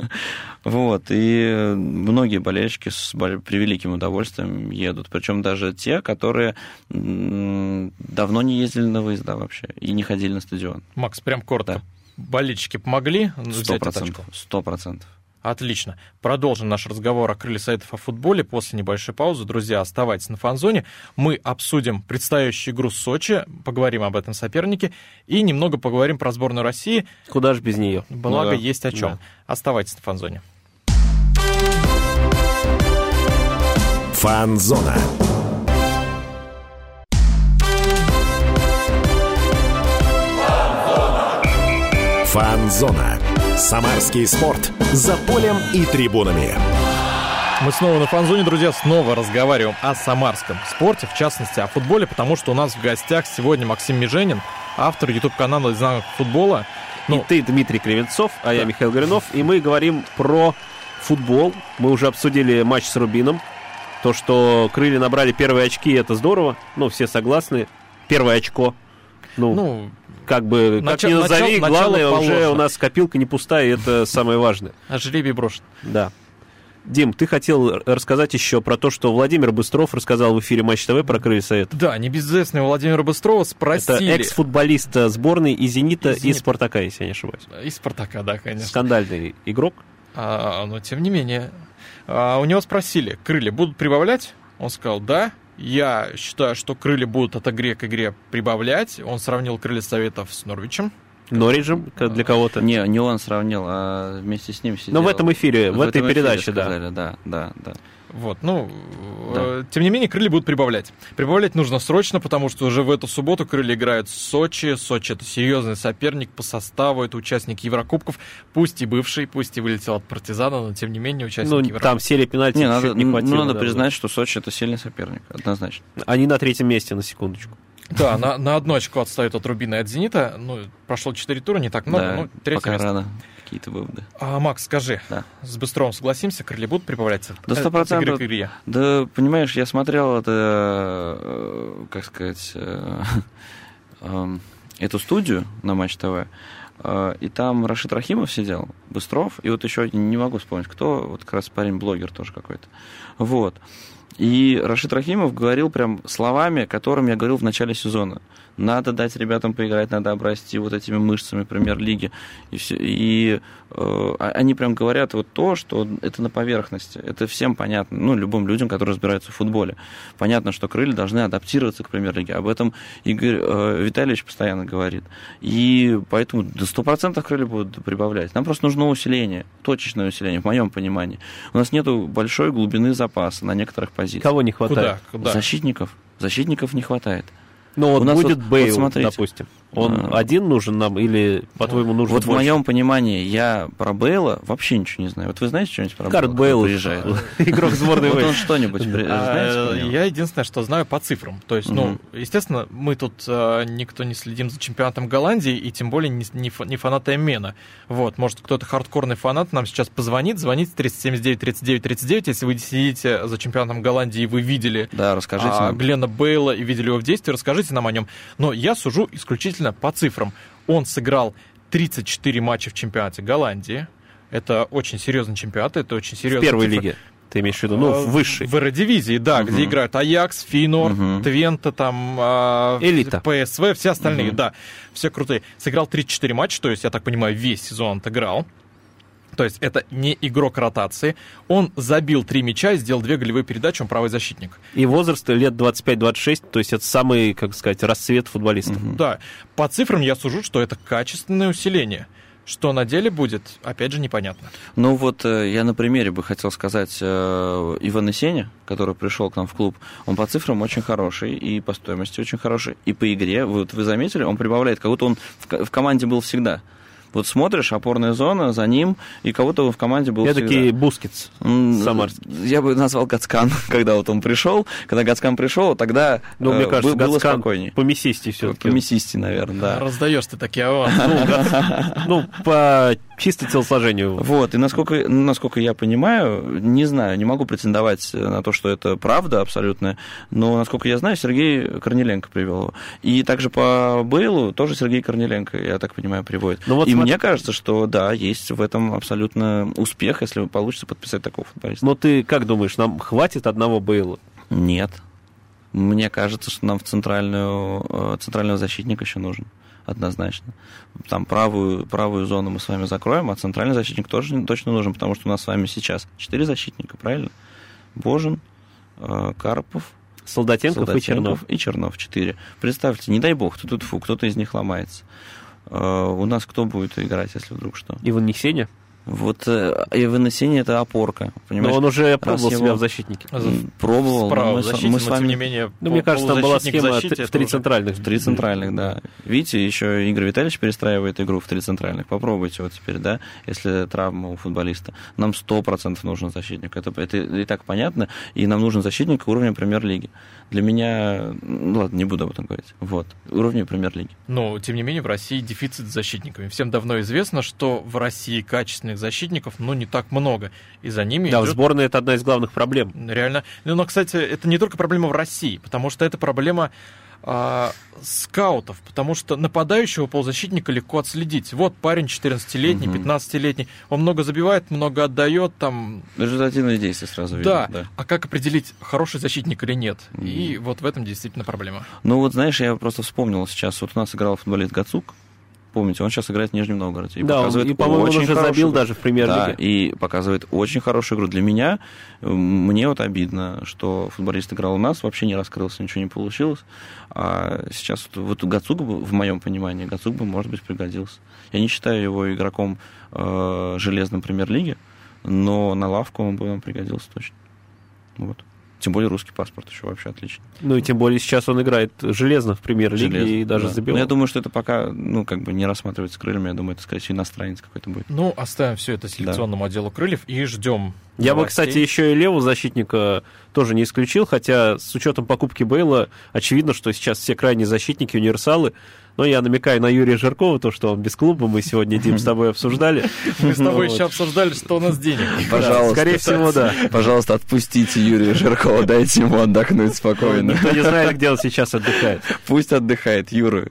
вот, и многие болельщики с превеликим удовольствием едут, причем даже те, которые давно не ездили на выезда вообще и не ходили на стадион. Макс, прям коротко. Да. Болельщики помогли Сто процентов. Сто процентов. Отлично. Продолжим наш разговор о крылья сайтов о футболе после небольшой паузы. Друзья, оставайтесь на фанзоне. Мы обсудим предстоящую игру с Сочи, поговорим об этом сопернике и немного поговорим про сборную России. Куда же без нее? Благо, ну, да. есть о чем. Да. Оставайтесь на фанзоне. Фанзона. Фанзона. Самарский спорт. За полем и трибунами. Мы снова на фанзоне, друзья, снова разговариваем о самарском спорте, в частности о футболе, потому что у нас в гостях сегодня Максим Меженин, автор YouTube-канала «Изнанок футбола». Ну, и ты, Дмитрий Кривенцов, а да. я Михаил Горюнов, и мы говорим про футбол. Мы уже обсудили матч с Рубином. То, что крылья набрали первые очки, это здорово. Ну, все согласны. Первое очко. Ну, ну как бы, как начало, ни назови, начало, главное, начало уже у нас копилка не пустая, и это самое важное. А жребий брошен. Да. Дим, ты хотел рассказать еще про то, что Владимир Быстров рассказал в эфире Матч ТВ про крылья Совета. Да, небезызвестного Владимира Быстрова спросили... Это экс-футболист сборной и «Зенита», и, «Зенит». и «Спартака», если я не ошибаюсь. И «Спартака», да, конечно. Скандальный игрок. А, но тем не менее. А, у него спросили, крылья будут прибавлять? Он сказал, да. Я считаю, что крылья будут от игре к игре прибавлять. Он сравнил крылья Советов с Норвичем. Норриджем для кого-то? Не, не он сравнил, а вместе с ним сидел. Но в этом эфире, в, в этой передаче, эфире сказали, да. Да, да, да. Вот, ну, да. э, тем не менее, крылья будут прибавлять. Прибавлять нужно срочно, потому что уже в эту субботу крылья играют в Сочи. Сочи это серьезный соперник по составу, это участник Еврокубков, пусть и бывший, пусть и вылетел от партизана, но тем не менее участник ну, Еврокубков. Там серия пенальти не, надо, не хватило. Ну, надо да, признать, что Сочи это сильный соперник, однозначно. Они на третьем месте, на секундочку. Да, на, на одно очко отстают от Рубина и от Зенита. Ну, прошло 4 тура, не так много, Да, ну, третье пока место. рано какие-то выводы. А, Макс, скажи, Да. с Быстровым согласимся, крылья будут прибавляться? Э, сто от игры процентов. к игре. Да, понимаешь, я смотрел это, э, как сказать, э, эм, эту студию на Матч ТВ, э, и там Рашид Рахимов сидел, Быстров, и вот еще не могу вспомнить, кто, вот как раз парень-блогер тоже какой-то. Вот. И Рашид Рахимов говорил прям словами, которыми я говорил в начале сезона. Надо дать ребятам поиграть, надо обрасти вот этими мышцами премьер-лиги. И, все, и э, а- они прям говорят вот то, что это на поверхности. Это всем понятно, ну, любым людям, которые разбираются в футболе. Понятно, что крылья должны адаптироваться к премьер-лиге. Об этом Игорь э, Витальевич постоянно говорит. И поэтому до 100% крылья будут прибавлять. Нам просто нужно усиление, точечное усиление, в моем понимании. У нас нету большой глубины запаса на некоторых позициях. Кого не хватает? Куда? Куда? Защитников. Защитников не хватает. Ну вот У нас будет вот- Бейл, вот смотрите. допустим. Он А. один нужен нам или, по-твоему, нужен Вот в больше? моем понимании я про Бейла вообще ничего не знаю. Вот вы знаете что-нибудь про Карт Бейла? Приезжает. игрок сборной Вот он что-нибудь А, знаете? Я единственное, что знаю по цифрам. То есть, ну, естественно, мы тут э, никто не следим за чемпионатом Голландии, и тем более не, не, фа- не фанаты Эммена. Вот, может, кто-то хардкорный фанат нам сейчас позвонит, звоните 379 39 39, если вы следите за чемпионатом Голландии, и вы видели Да, расскажите а. Глена Бейла и видели его в действии, расскажите нам о нем. Но я сужу исключительно по цифрам. Он сыграл 34 матча в чемпионате Голландии. Это очень серьезный чемпионат, это очень В серьезный первой лиге, ты имеешь в виду? Ну, в высшей. В Эродивизии, да, Мгм. где играют Аякс, Фейнор, Мгм. Твента, там, а, Элита. ПСВ, все остальные, Мгм. да, все крутые. Сыграл 34 матча, то есть, я так понимаю, весь сезон отыграл. То есть это не игрок ротации. Он забил три мяча и сделал две голевые передачи, он правый защитник. И возраст лет 25-26, то есть это самый, как сказать, расцвет футболистов. Мгм. Да, по цифрам я сужу, что это качественное усиление. Что на деле будет, опять же, непонятно. Ну вот э, я на примере бы хотел сказать э, Ивана Сеня, который пришел к нам в клуб. Он по цифрам очень хороший, и по стоимости очень хороший, и по игре. Вот вы заметили, он прибавляет, как будто он в команде был всегда. Вот смотришь, опорная зона, за ним, и кого-то в команде был Я такие Бускетс. Самарский. Я бы назвал Гацкан, когда вот он пришел. Когда Гацкан пришел, тогда Ну, э, мне кажется, бы- было Гацкан спокойней. по все-таки. По наверное, да. Раздаешь ты такие авансы. Ну, по чисто телосложению. Вот, и насколько, насколько я понимаю, не знаю, не могу претендовать на то, что это правда абсолютно, но, насколько я знаю, Сергей Корнеленко привел его. И также по Бейлу тоже Сергей Корнеленко, я так понимаю, приводит. Ну вот и смотри- мне кажется, что да, есть в этом абсолютно успех, если получится подписать такого футболиста. Но ты как думаешь, нам хватит одного Бейла? Нет. Мне кажется, что нам в центральную, э, центрального защитника еще нужен. Однозначно. Там правую, правую зону мы с вами закроем, а центральный защитник тоже точно нужен, потому что у нас с вами сейчас четыре защитника, правильно? Божин, э, Карпов, Солдатенков, и Чернов. Солдатенков и Чернов. Четыре. Представьте, не дай бог, тут фу, кто-то из них ломается. Э, У нас кто будет играть, если вдруг что? Иван Несеня. Вот э, Иван Сеня это опорка, Но понимаешь? он уже пробовал его- себя в защитнике. М, Пробовал, но Справа мы, с- защите, мы с но тем вами не менее... Ну, мне кажется, там была схема в три центральных. В три центральных, да. Видите, еще Игорь Витальевич перестраивает игру в три центральных. Попробуйте вот теперь, да, если травма у футболиста. Нам сто процентов нужен защитник. Это, это и так понятно. И нам нужен защитник уровня премьер-лиги. Для меня... Ну ладно, не буду об этом говорить. Вот. Уровня премьер-лиги. Но, тем не менее, в России дефицит с защитниками. Всем давно известно, что в России качественных защитников, ну, не так много. И за ними Да, в идет сборной это одна из главных проблем. Реально. Ну, но, кстати, это не только проблема в России, потому что это проблема а, скаутов, потому что нападающего полузащитника легко отследить. Вот парень 14-летний, Мгм. 15-летний, он много забивает, много отдает, там, Результативные действия сразу да. видно. Да. А как определить, хороший защитник или нет? Мгм. И вот в этом действительно проблема. Ну вот, знаешь, я просто вспомнил сейчас. Вот у нас играл футболист Гацук. Помните, он сейчас играет в Нижнем Новгороде. И да, он- показывает и, по-моему, он очень уже хорошую забил игру. даже в премьер-лиге. Да, и показывает очень хорошую игру. Для меня, мне вот обидно, что футболист играл у нас, вообще не раскрылся, ничего не получилось. А сейчас вот, вот Гацук, бы, в моем понимании, Гацук бы, может быть, пригодился. Я не считаю его игроком э, железной премьер-лиги, но на лавку он бы нам пригодился точно. Вот. Тем более русский паспорт еще вообще отлично. Ну и тем более сейчас он играет железно в премьер-лиге и даже да. забил. Но я думаю, что это пока, ну, как бы не рассматривается крыльями. Я думаю, это, скорее всего, иностранец какой-то будет. Ну, оставим все это селекционному отделу крыльев и ждем Я бы, кстати, еще и левого защитника тоже не исключил, хотя с учетом покупки Бейла очевидно, что сейчас все крайние защитники универсалы. Но я намекаю на Юрия Жиркова, то, что он без клуба, мы сегодня, Дим, с тобой обсуждали. Мы с тобой еще обсуждали, что у нас денег. Пожалуйста. Скорее всего, да. Пожалуйста, отпустите Юрия Жиркова, дайте ему отдохнуть спокойно. Никто не знает, где он сейчас отдыхает. Пусть отдыхает, Юра.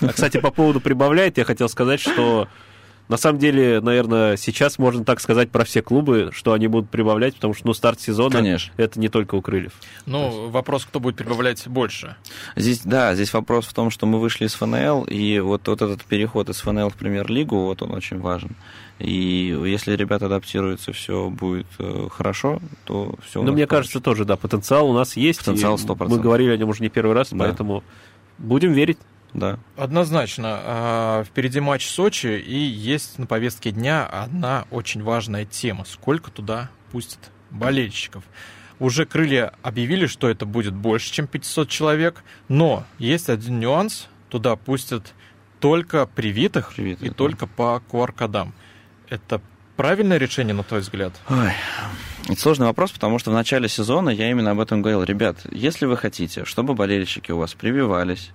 А, кстати, по поводу прибавляет, я хотел сказать, что на самом деле, наверное, сейчас можно так сказать про все клубы, что они будут прибавлять, потому что ну, старт сезона Конечно. это не только у крыльев. Ну, вопрос, кто будет прибавлять больше. Здесь, да, здесь вопрос в том, что мы вышли из ФНЛ, и вот, вот этот переход из ФНЛ в премьер-лигу, вот он очень важен. И если ребята адаптируются, все будет э, хорошо, то все. Ну, мне кажется, тоже, да, потенциал у нас есть. Потенциал и 100%. Мы говорили о нем уже не первый раз, Да. поэтому будем верить. Да. Однозначно. а, Впереди матч Сочи, и есть на повестке дня одна очень важная тема. Сколько туда пустят болельщиков? Уже крылья объявили, что это будет больше, чем 500 человек, но есть один нюанс. Туда пустят только привитых, Привитых, и да. только по QR-кодам. Это правильное решение, на твой взгляд? Ой. Это сложный вопрос, потому что в начале сезона я именно об этом говорил. Ребят, если вы хотите, чтобы болельщики у вас прививались,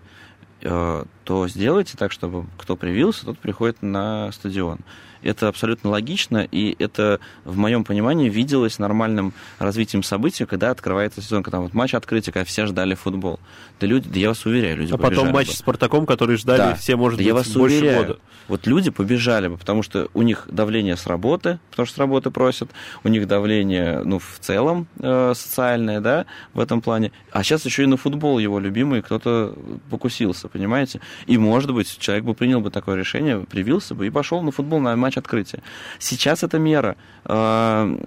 то сделайте так, чтобы кто привился, тот приходит на стадион. Это абсолютно логично, и это, в моем понимании, виделось нормальным развитием событий, когда открывается сезон, когда вот матч открытия, когда все ждали футбол. Да люди, да я вас уверяю, люди А потом матч бы. с Спартаком, который ждали Да. все, может Да быть, я вас больше уверяю, года. вот люди побежали бы, потому что у них давление с работы, потому что с работы просят, у них давление, ну, в целом э, социальное, да, в этом плане. А сейчас еще и на футбол его любимый кто-то покусился, понимаете? И, может быть, человек бы принял бы такое решение, привился бы и пошел на футбол, на матч открытия. Сейчас эта мера, э,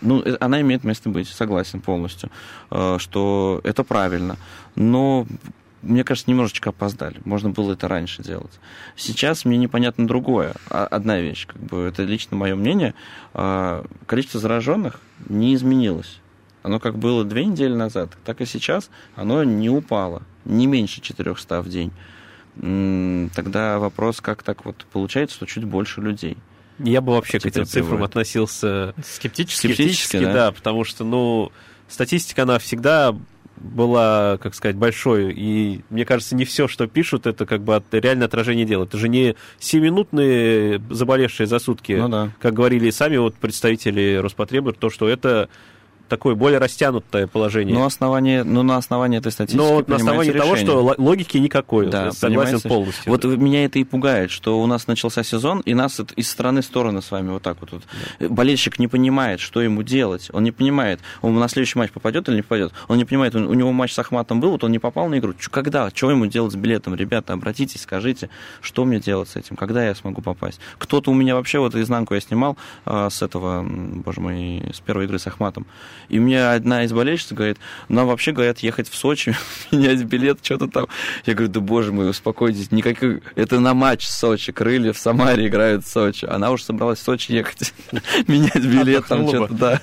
ну, э, она имеет место быть, согласен полностью, э, что это правильно. Но мне кажется, немножечко опоздали. Можно было это раньше делать. Сейчас мне непонятно другое. А- Одна вещь, как бы, это лично мое мнение. А, Количество зараженных не изменилось. Оно как было две недели назад, так и сейчас оно не упало. Не меньше 400 в день. Тогда вопрос, как так вот получается, что чуть больше людей. Я бы вообще к этим цифрам приводит. относился Скептически? Скептически, скептически, да? да, потому что, ну, статистика, она всегда была, как сказать, большой, и мне кажется, не все, что пишут, это как бы от, реальное отражение дела. Это же не 7-минутные заболевшие за сутки, Ну да. как говорили и сами вот представители Роспотреба, то, что это такое более растянутое положение. Но, основание, ну, на основании этой статистики Но вот на основании принимается того, решение. что ло- логики никакой. Да, согласен понимаете? полностью. Вот меня это и пугает, что у нас начался сезон, и нас из стороны в сторону с вами вот так вот. вот. Болельщик не понимает, что ему делать. Он не понимает, он на следующий матч попадет или не попадет. Он не понимает, он- у него матч с Ахматом был, вот он не попал на игру. Чё, когда? Что ему делать с билетом? Ребята, обратитесь, скажите, что мне делать с этим? Когда я смогу попасть? Кто-то у меня вообще, вот изнанку я снимал а, с этого, боже мой, с первой игры с Ахматом. И мне одна из болельщиц говорит, нам вообще, говорят, ехать в Сочи, менять билет, что-то там. Я говорю, да боже мой, успокойтесь, никаких... Это на матч в Сочи, Крылья в Самаре играют в Сочи. Она уже собралась в Сочи ехать, менять билет, там что-то, да.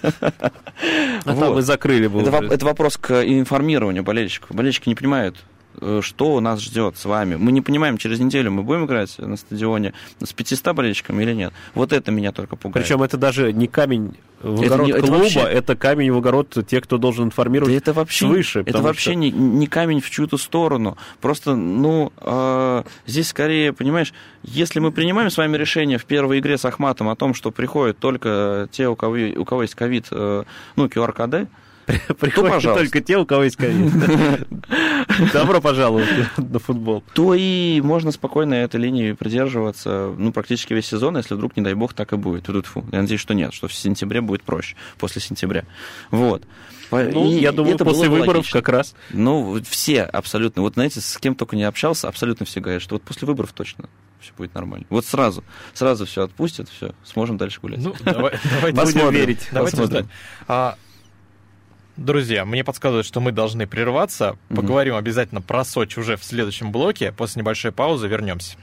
а там и закрыли бы это вопрос к информированию болельщиков. Болельщики не понимают, э, что нас ждет с вами. Мы не понимаем, через неделю мы будем играть на стадионе с 500 болельщиками или нет. Вот это меня только пугает. Причем это даже не камень в Это огород не- это клуба, вообще- это камень в огород тех, кто должен информировать Да это вообще, свыше. это вообще что- не, не камень в чью-то сторону. Просто, ну, э, здесь скорее, понимаешь, если мы принимаем с вами решение в первой игре с Ахматом о том, что приходят только те, у кого, у кого есть ковид, э, ну, QR-коды, Приходят пожалуйста. только те, у кого есть ковид. Добро пожаловать на футбол. то и можно спокойно этой линии придерживаться, ну, практически весь сезон, если вдруг, не дай бог, так и будет. Тьфу-тьфу. Я надеюсь, что нет, что в сентябре будет проще, после сентября. Вот. Ну, и я думаю, это после выборов логично. как раз. Ну, все абсолютно. Вот знаете, с кем только не общался, абсолютно все говорят, что вот после выборов точно все будет нормально. Вот сразу, сразу все отпустят, все, сможем дальше гулять. Ну, давай, давайте Будем посмотрим. верить. Давайте Посмотрим. ждать. А, друзья, мне подсказывают, что мы должны прерваться. Мгм. Поговорим обязательно про Сочи уже в следующем блоке. После небольшой паузы вернемся.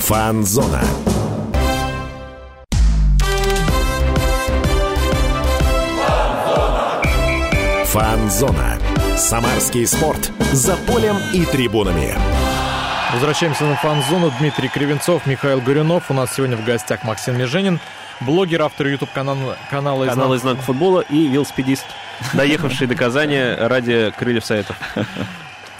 Фанзона. Фанзона. Самарский спорт. За полем и трибунами. Возвращаемся на фан-зону. Дмитрий Кривенцов, Михаил Горюнов. У нас сегодня в гостях Максим Меженин, блогер, автор YouTube-канала канала «Канал Изнанка футбола» и велосипедист, доехавший до Казани ради крыльев советов.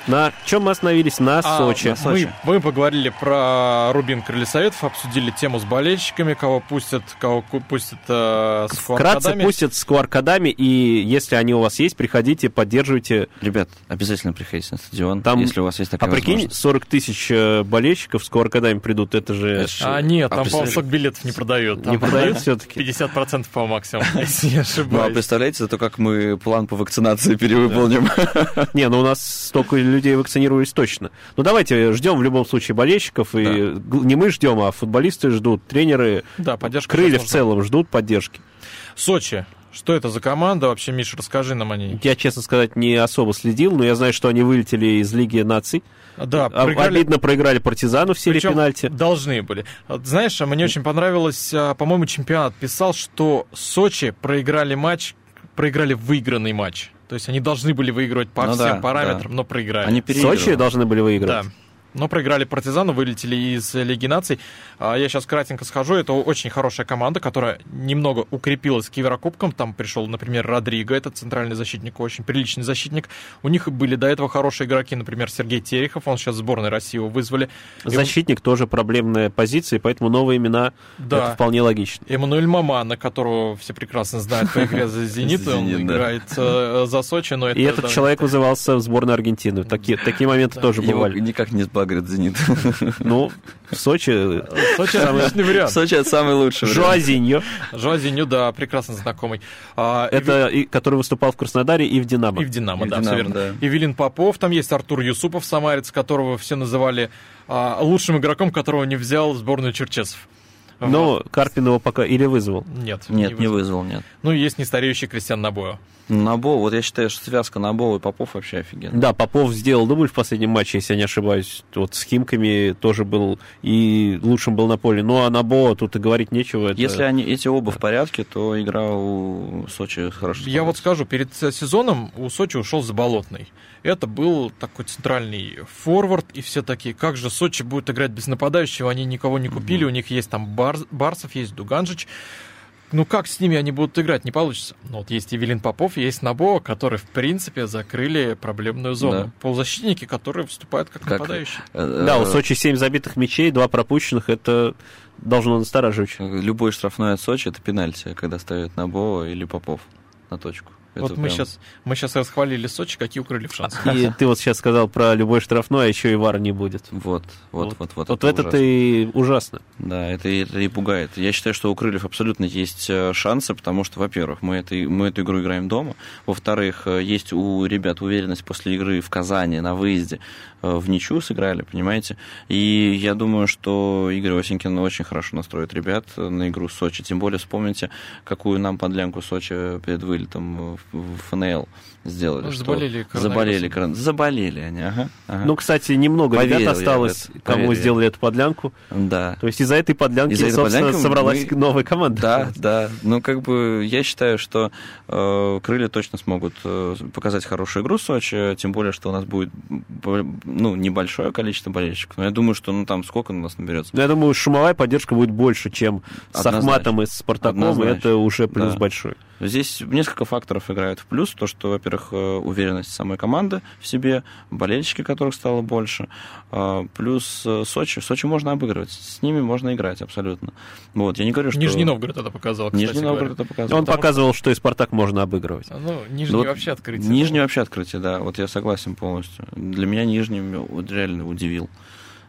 На чем мы остановились? На а, Сочи. На Сочи. Мы, мы поговорили про Рубин Крылья Советов, обсудили тему с болельщиками, кого пустят, кого пустят э, с Вкратце пустят с qr и если они у вас есть, приходите, поддерживайте. Ребят, обязательно приходите на стадион, Там, если у вас есть такая А прикинь, 40 тысяч э, болельщиков с qr придут, это же... Это а нет, там, а по-моему, сок билетов не продают. Там не продают все-таки? 50% по максимуму, если не ошибаюсь. Ну, а представляете, зато как мы план по вакцинации перевыполним. Не, ну у нас столько людей вакцинировались точно. Ну, давайте ждем в любом случае болельщиков. И да. не мы ждем, а футболисты ждут, тренеры, да, поддержка крылья в целом ждут поддержки. Сочи. Что это за команда вообще, Миша, расскажи нам о ней. Я, честно сказать, не особо следил, но я знаю, что они вылетели из Лиги наций. Да, а, проиграли... Обидно проиграли партизану в серии Причем пенальти. Должны были. Знаешь, мне очень понравилось, а, по-моему, чемпионат писал, что Сочи проиграли матч, проиграли выигранный матч. То есть они должны были выигрывать по ну, всем да, параметрам, да. но проиграли. Они Сочи должны были выиграть. Да. Но проиграли партизану, вылетели из Лиги наций. А, я сейчас кратенько схожу. Это очень хорошая команда, которая немного укрепилась к Еврокубкам. Там пришел, например, Родриго, это центральный защитник, очень приличный защитник. У них были до этого хорошие игроки, например, Сергей Терехов, он сейчас в сборной России его вызвали. Защитник И... тоже проблемная позиция, поэтому новые имена да. это вполне логично. Эммануэль Мамана, которого все прекрасно знают по игре за «Зенит», он играет э, за Сочи. но И этот человек вызывался в сборную Аргентины. Такие моменты тоже бывали. никак не сбагрит «Зенит». Ну, в Сочи... Сочи отличный вариант. Сочи это самый лучший Жуазиньо. Жуазиньо, да, прекрасно знакомый. А, это, который выступал в Краснодаре и в «Динамо». И в «Динамо», да, все верно. Евелин Попов, там есть Артур Юсупов, самарец, которого все называли а, лучшим игроком, которого не взял в сборную Черчесов. Но Карпин его пока или вызвал? Нет. Нет, не вызвал, нет. Ну, есть нестареющий Кристиан Набоя. Набо, вот я считаю, что связка Набо и Попов вообще офигенно. Да, Попов сделал дубль в последнем матче, если я не ошибаюсь. Вот с Химками тоже был и лучшим был на поле. Ну, а Набо тут и говорить нечего. Это... Если они эти оба в порядке, то игра у Сочи хорошо. Я вот скажу, перед сезоном у Сочи ушел Заболотный. Это был такой центральный форвард, и все такие, как же Сочи будет играть без нападающего, они никого не купили, у них есть там Бар... Барсов, есть Дуганжич ну как с ними они будут играть, не получится. Ну вот есть Евелин Попов, есть Набо, которые, в принципе, закрыли проблемную зону. Да. Полузащитники, которые выступают как, как нападающие. Э, да, у Сочи 7 забитых мячей, 2 пропущенных, это должно настораживать. Любой штрафной от Сочи это пенальти, когда ставят Набо или Попов на точку. Вот мы, прям... сейчас, мы сейчас расхвалили Сочи, какие укрыли в шансы. И ты вот сейчас сказал про любой штрафной, а еще и вар не будет. Вот, вот, вот. Вот, вот это, это и ужасно. Да, это, это и пугает. Я считаю, что у Крыльев абсолютно есть э, шансы, потому что, во-первых, мы, это, мы эту игру играем дома, во-вторых, э, есть у ребят уверенность после игры в Казани на выезде, в ничью сыграли, понимаете? И я думаю, что Игорь Осенькин очень хорошо настроит ребят на игру с Сочи. Тем более вспомните, какую нам подлянку Сочи перед вылетом в ФНЛ сделали. Ну, заболели Заболели, заболели они, ага, ага. Ну, кстати, немного Поверил ребят осталось, это, кому поверил. сделали эту подлянку. Да. То есть из-за этой подлянки, из-за этой подлянки собралась мы... новая команда. Да, да. Ну, как бы я считаю, что э, крылья точно смогут э, показать хорошую игру в Сочи, тем более, что у нас будет ну, небольшое количество болельщиков. Но я думаю, что ну там сколько у нас наберется. Ну, я думаю, шумовая поддержка будет больше, чем Однозначно. с Ахматом и с Спартаком. Однозначно. Это уже плюс да. большой. Здесь несколько факторов играют в плюс. То, что, во-первых, э, уверенность самой команды в себе, болельщики, которых стало больше. А, плюс э, Сочи. Сочи можно обыгрывать. С ними можно играть абсолютно. Вот, я не говорю, что... Нижний Новгород это показал, Нижний Новгород это показал. Он показывал, что и Спартак можно обыгрывать. Ну, Нижний вот, вообще открытие. Нижний вообще открытие, да. Вот я согласен полностью. Для меня Нижний реально удивил.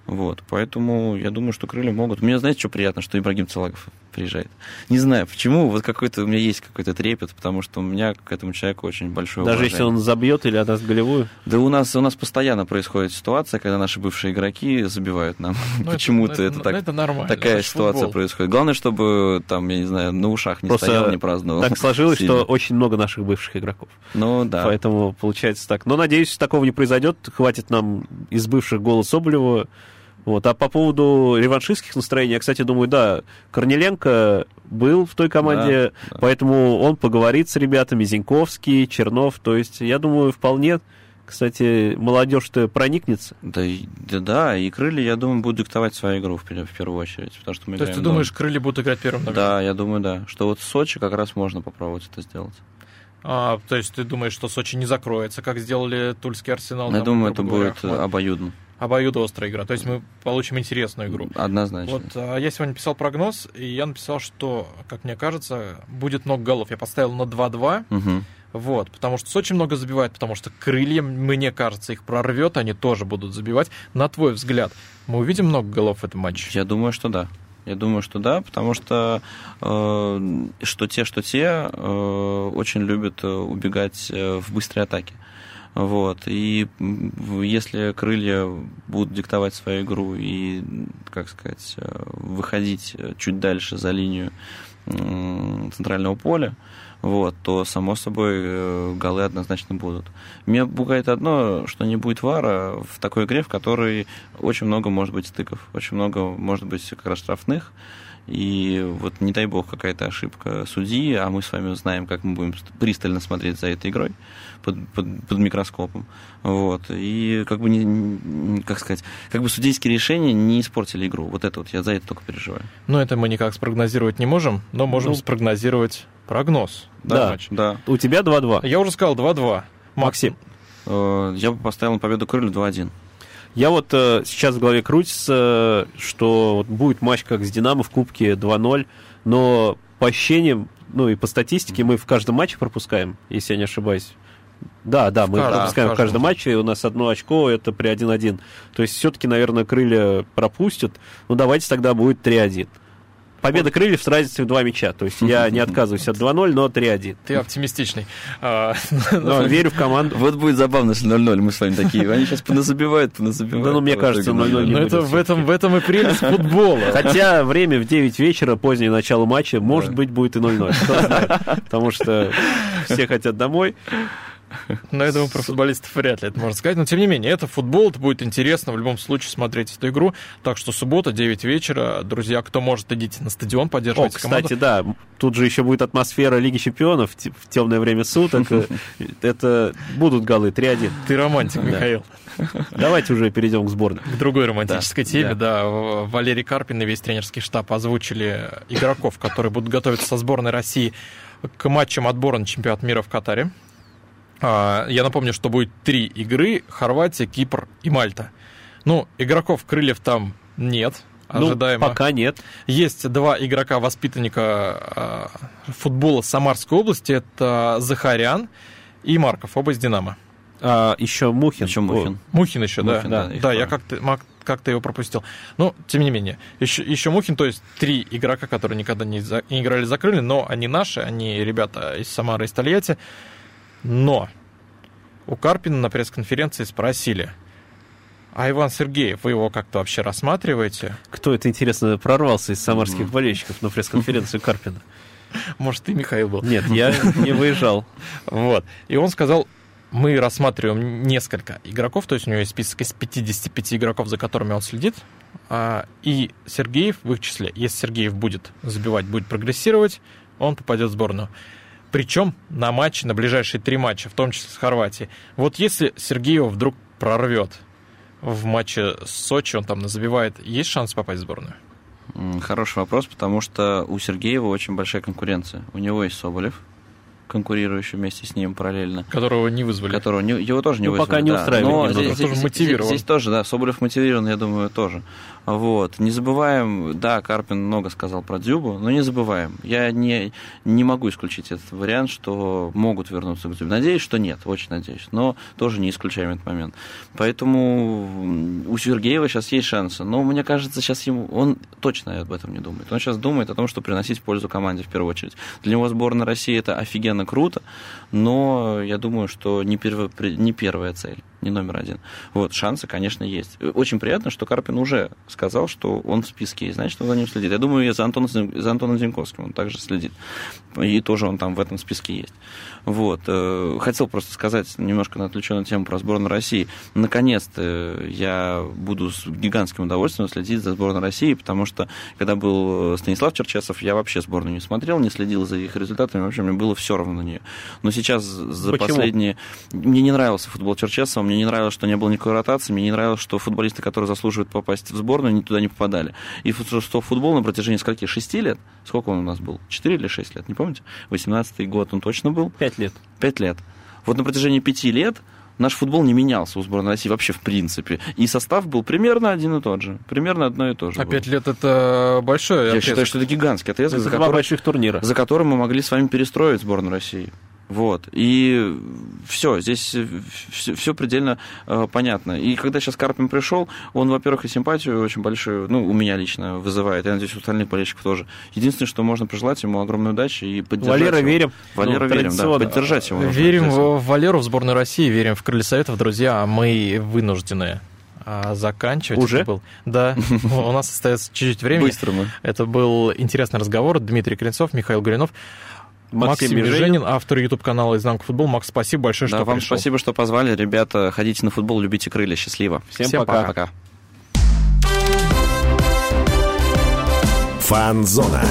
Вот, поэтому я думаю, что крылья могут. Мне, знаете, что приятно, что Ибрагим Целагов приезжает. Не знаю, почему, вот какой-то у меня есть какой-то трепет, потому что у меня к этому человеку очень большое Даже уважение. если он забьет или отдаст голевую? Да у нас, у нас постоянно происходит ситуация, когда наши бывшие игроки забивают нам. Ну, Почему-то это, это, так, это нормально, такая ситуация футбол. происходит. Главное, чтобы там, я не знаю, на ушах не Просто стоял, не праздновал. Так сложилось, сильно. что очень много наших бывших игроков. Ну да. Поэтому получается так. Но надеюсь, такого не произойдет. Хватит нам из бывших гола Соболева вот. А по поводу реваншистских настроений, я, кстати, думаю, да, Корнеленко был в той команде, да, поэтому он поговорит с ребятами, Зиньковский, Чернов, то есть, я думаю, вполне Кстати, молодежь-то проникнется. Да, да, да, и крылья, я думаю, будут диктовать свою игру в, в первую очередь. Потому что мы То есть ты думаешь, крылья будут играть первым номером? Да, я думаю, да. Что вот в Сочи как раз можно попробовать это сделать. А, то есть ты думаешь, что Сочи не закроется, как сделали Тульский Арсенал? Я думаю, это говоря, будет обоюдно. Обоюдоострая игра. То есть мы получим интересную игру. Однозначно. Вот а, я сегодня писал прогноз, и я написал, что, как мне кажется, будет много голов. Я поставил на 2-2. Угу. Вот, потому что Сочи много забивает, потому что крылья, мне кажется, их прорвет, они тоже будут забивать. На твой взгляд, мы увидим много голов в этом матче? Я думаю, что да. Я думаю, что да, потому что э, что те, что те э, очень любят э, убегать э, в быстрой атаке. Вот. И если крылья будут диктовать свою игру и, как сказать, э, выходить чуть дальше за линию центрального поля, вот, то, само собой, э, голы однозначно будут. Меня пугает одно, что не будет вара в такой игре, в которой очень много может быть стыков, очень много может быть как раз штрафных, и вот не дай бог какая-то ошибка судьи, а мы с вами знаем, как мы будем пристально смотреть за этой игрой под, под, под микроскопом. Вот. И как бы, не, как сказать, как бы судейские решения не испортили игру. Вот это вот я за это только переживаю. Ну, это мы никак спрогнозировать не можем, но можем ну, спрогнозировать прогноз. Да, матч. да. У тебя 2-2. Я уже сказал 2-2. Максим. Э, я бы поставил на победу Крылья 2-1. Я вот э, сейчас в голове крутится, что вот будет матч как с Динамо в Кубке 2-0, но по ощущениям, ну и по статистике мы в каждом матче пропускаем, если я не ошибаюсь. Да, да, мы каждом, пропускаем в каждом матче, и у нас одно очко, это при 1-1. То есть все-таки, наверное, крылья пропустят. Ну, давайте тогда будет 3-1. Победа крыльев с разницей в два мяча. То есть я не отказываюсь от 2-0, но 3-1. Ты оптимистичный. А, но верю в команду. Вот будет забавно, если 0-0 мы с вами такие. Они сейчас поназабивают, поназабивают. Да, ну, мне кажется, 0-0 не это в этом, в этом и прелесть футбола. Хотя время в 9 вечера, позднее начало матча, может быть, будет и 0-0. Потому что все хотят домой. Но я думаю, про футболистов вряд ли это можно сказать. Но, тем не менее, это футбол, это будет интересно в любом случае смотреть эту игру. Так что суббота, 9 вечера. Друзья, кто может, идите на стадион, поддерживайте О, кстати, команду. да, тут же еще будет атмосфера Лиги Чемпионов в темное время суток. Это будут голы 3-1. Ты романтик, Михаил. Давайте уже перейдем к сборной. К другой романтической да, теме, да. да. Валерий Карпин и весь тренерский штаб озвучили игроков, которые будут готовиться со сборной России к матчам отбора на чемпионат мира в Катаре. А, я напомню, что будет три игры: Хорватия, Кипр и Мальта. Ну, игроков крыльев там нет. Ну, ожидаемо. Ну, пока нет. Есть два игрока воспитанника э, футбола Самарской области. Это Захарян и Марков, оба из Динамо. А, еще Мухин. Еще Мухин. Мухин еще, Мухин, да. Да, да, да я как-то как-то его пропустил. Но, тем не менее, еще, еще Мухин, то есть три игрока, которые никогда не, за, не играли за крылья, но они наши, они ребята из Самары, из Тольятти. Но у Карпина на пресс-конференции спросили, а Иван Сергеев, вы его как-то вообще рассматриваете? Кто это, интересно, прорвался из самарских mm. болельщиков на пресс-конференцию Карпина? Может, ты, Михаил, был? Нет, я не выезжал. Вот. И он сказал, мы рассматриваем несколько игроков, то есть у него есть список из 55 игроков, за которыми он следит, а, и Сергеев в их числе. Если Сергеев будет забивать, будет прогрессировать, он попадет в сборную. Причем на матче, на ближайшие три матча, в том числе с Хорватией. Вот если Сергеева вдруг прорвет в матче с Сочи, он там забивает, есть шанс попасть в сборную? Хороший вопрос, потому что у Сергеева очень большая конкуренция. У него есть Соболев, конкурирующий вместе с ним параллельно. Которого не вызвали. Которого не, его тоже не ну, вызвали. пока не да. устраивает. Но здесь, здесь. Здесь, здесь тоже, да, Соболев мотивирован, я думаю, тоже. Вот. Не забываем, да, Карпин много сказал про Дзюбу, но не забываем. Я не, не могу исключить этот вариант, что могут вернуться к Дзюбе. Надеюсь, что нет, очень надеюсь, но тоже не исключаем этот момент. Поэтому у Сергеева сейчас есть шансы, но мне кажется, сейчас ему, он точно об этом не думает. Он сейчас думает о том, что приносить пользу команде в первую очередь. Для него сборная России это офигенно круто, но я думаю, что не, перво, не первая цель. Не номер один. Вот, шансы, конечно, есть. Очень приятно, что Карпин уже сказал, что он в списке есть, значит, он за ним следит. Я думаю, и за Антоном, за Антоном Зинковским он также следит. И тоже он там в этом списке есть. Вот. Э, хотел просто сказать немножко на отвлеченную тему про сборную России. Наконец-то я буду с гигантским удовольствием следить за сборной России, потому что, когда был Станислав Черчесов, я вообще сборную не смотрел, не следил за их результатами, вообще мне было все равно на нее. Но сейчас за Почему? последние... Мне не нравился футбол Черчесова, мне не нравилось, что не было никакой ротации, мне не нравилось, что футболисты, которые заслуживают попасть в сборную, ни туда не попадали. И что футбол на протяжении скольки? Шести лет? Сколько он у нас был? Четыре или шесть лет, не помните? 18-й год он точно был? Пять лет. Пять лет. Вот на протяжении пяти лет наш футбол не менялся у сборной России вообще в принципе. И состав был примерно один и тот же. Примерно одно и то же. А пять лет это большой Я отрезок. считаю, что это гигантский отрезок, за который, больших турнира. за которым мы могли с вами перестроить сборную России. Вот. И все, здесь все, все предельно э, понятно. И когда сейчас Карпин пришел, он, во-первых, и симпатию очень большую, ну, у меня лично вызывает, я надеюсь, у остальных болельщиков тоже. Единственное, что можно пожелать ему огромной удачи и поддержать Валера его. верим. Валера ну, верим, да, поддержать его. Верим в Валеру в сборную России, верим в Крылья Советов, друзья, мы вынуждены а заканчивать. Уже? был. Да, у нас остается чуть-чуть времени. Быстро мы. Это был интересный разговор. Дмитрий Кренцов, Михаил Гуринов. Максим, Максим автор YouTube-канала «Изнанка футбол». Макс, спасибо большое, да, что вам пришел. спасибо, что позвали. Ребята, ходите на футбол, любите крылья. Счастливо. Всем, Всем пока. пока. Фанзона.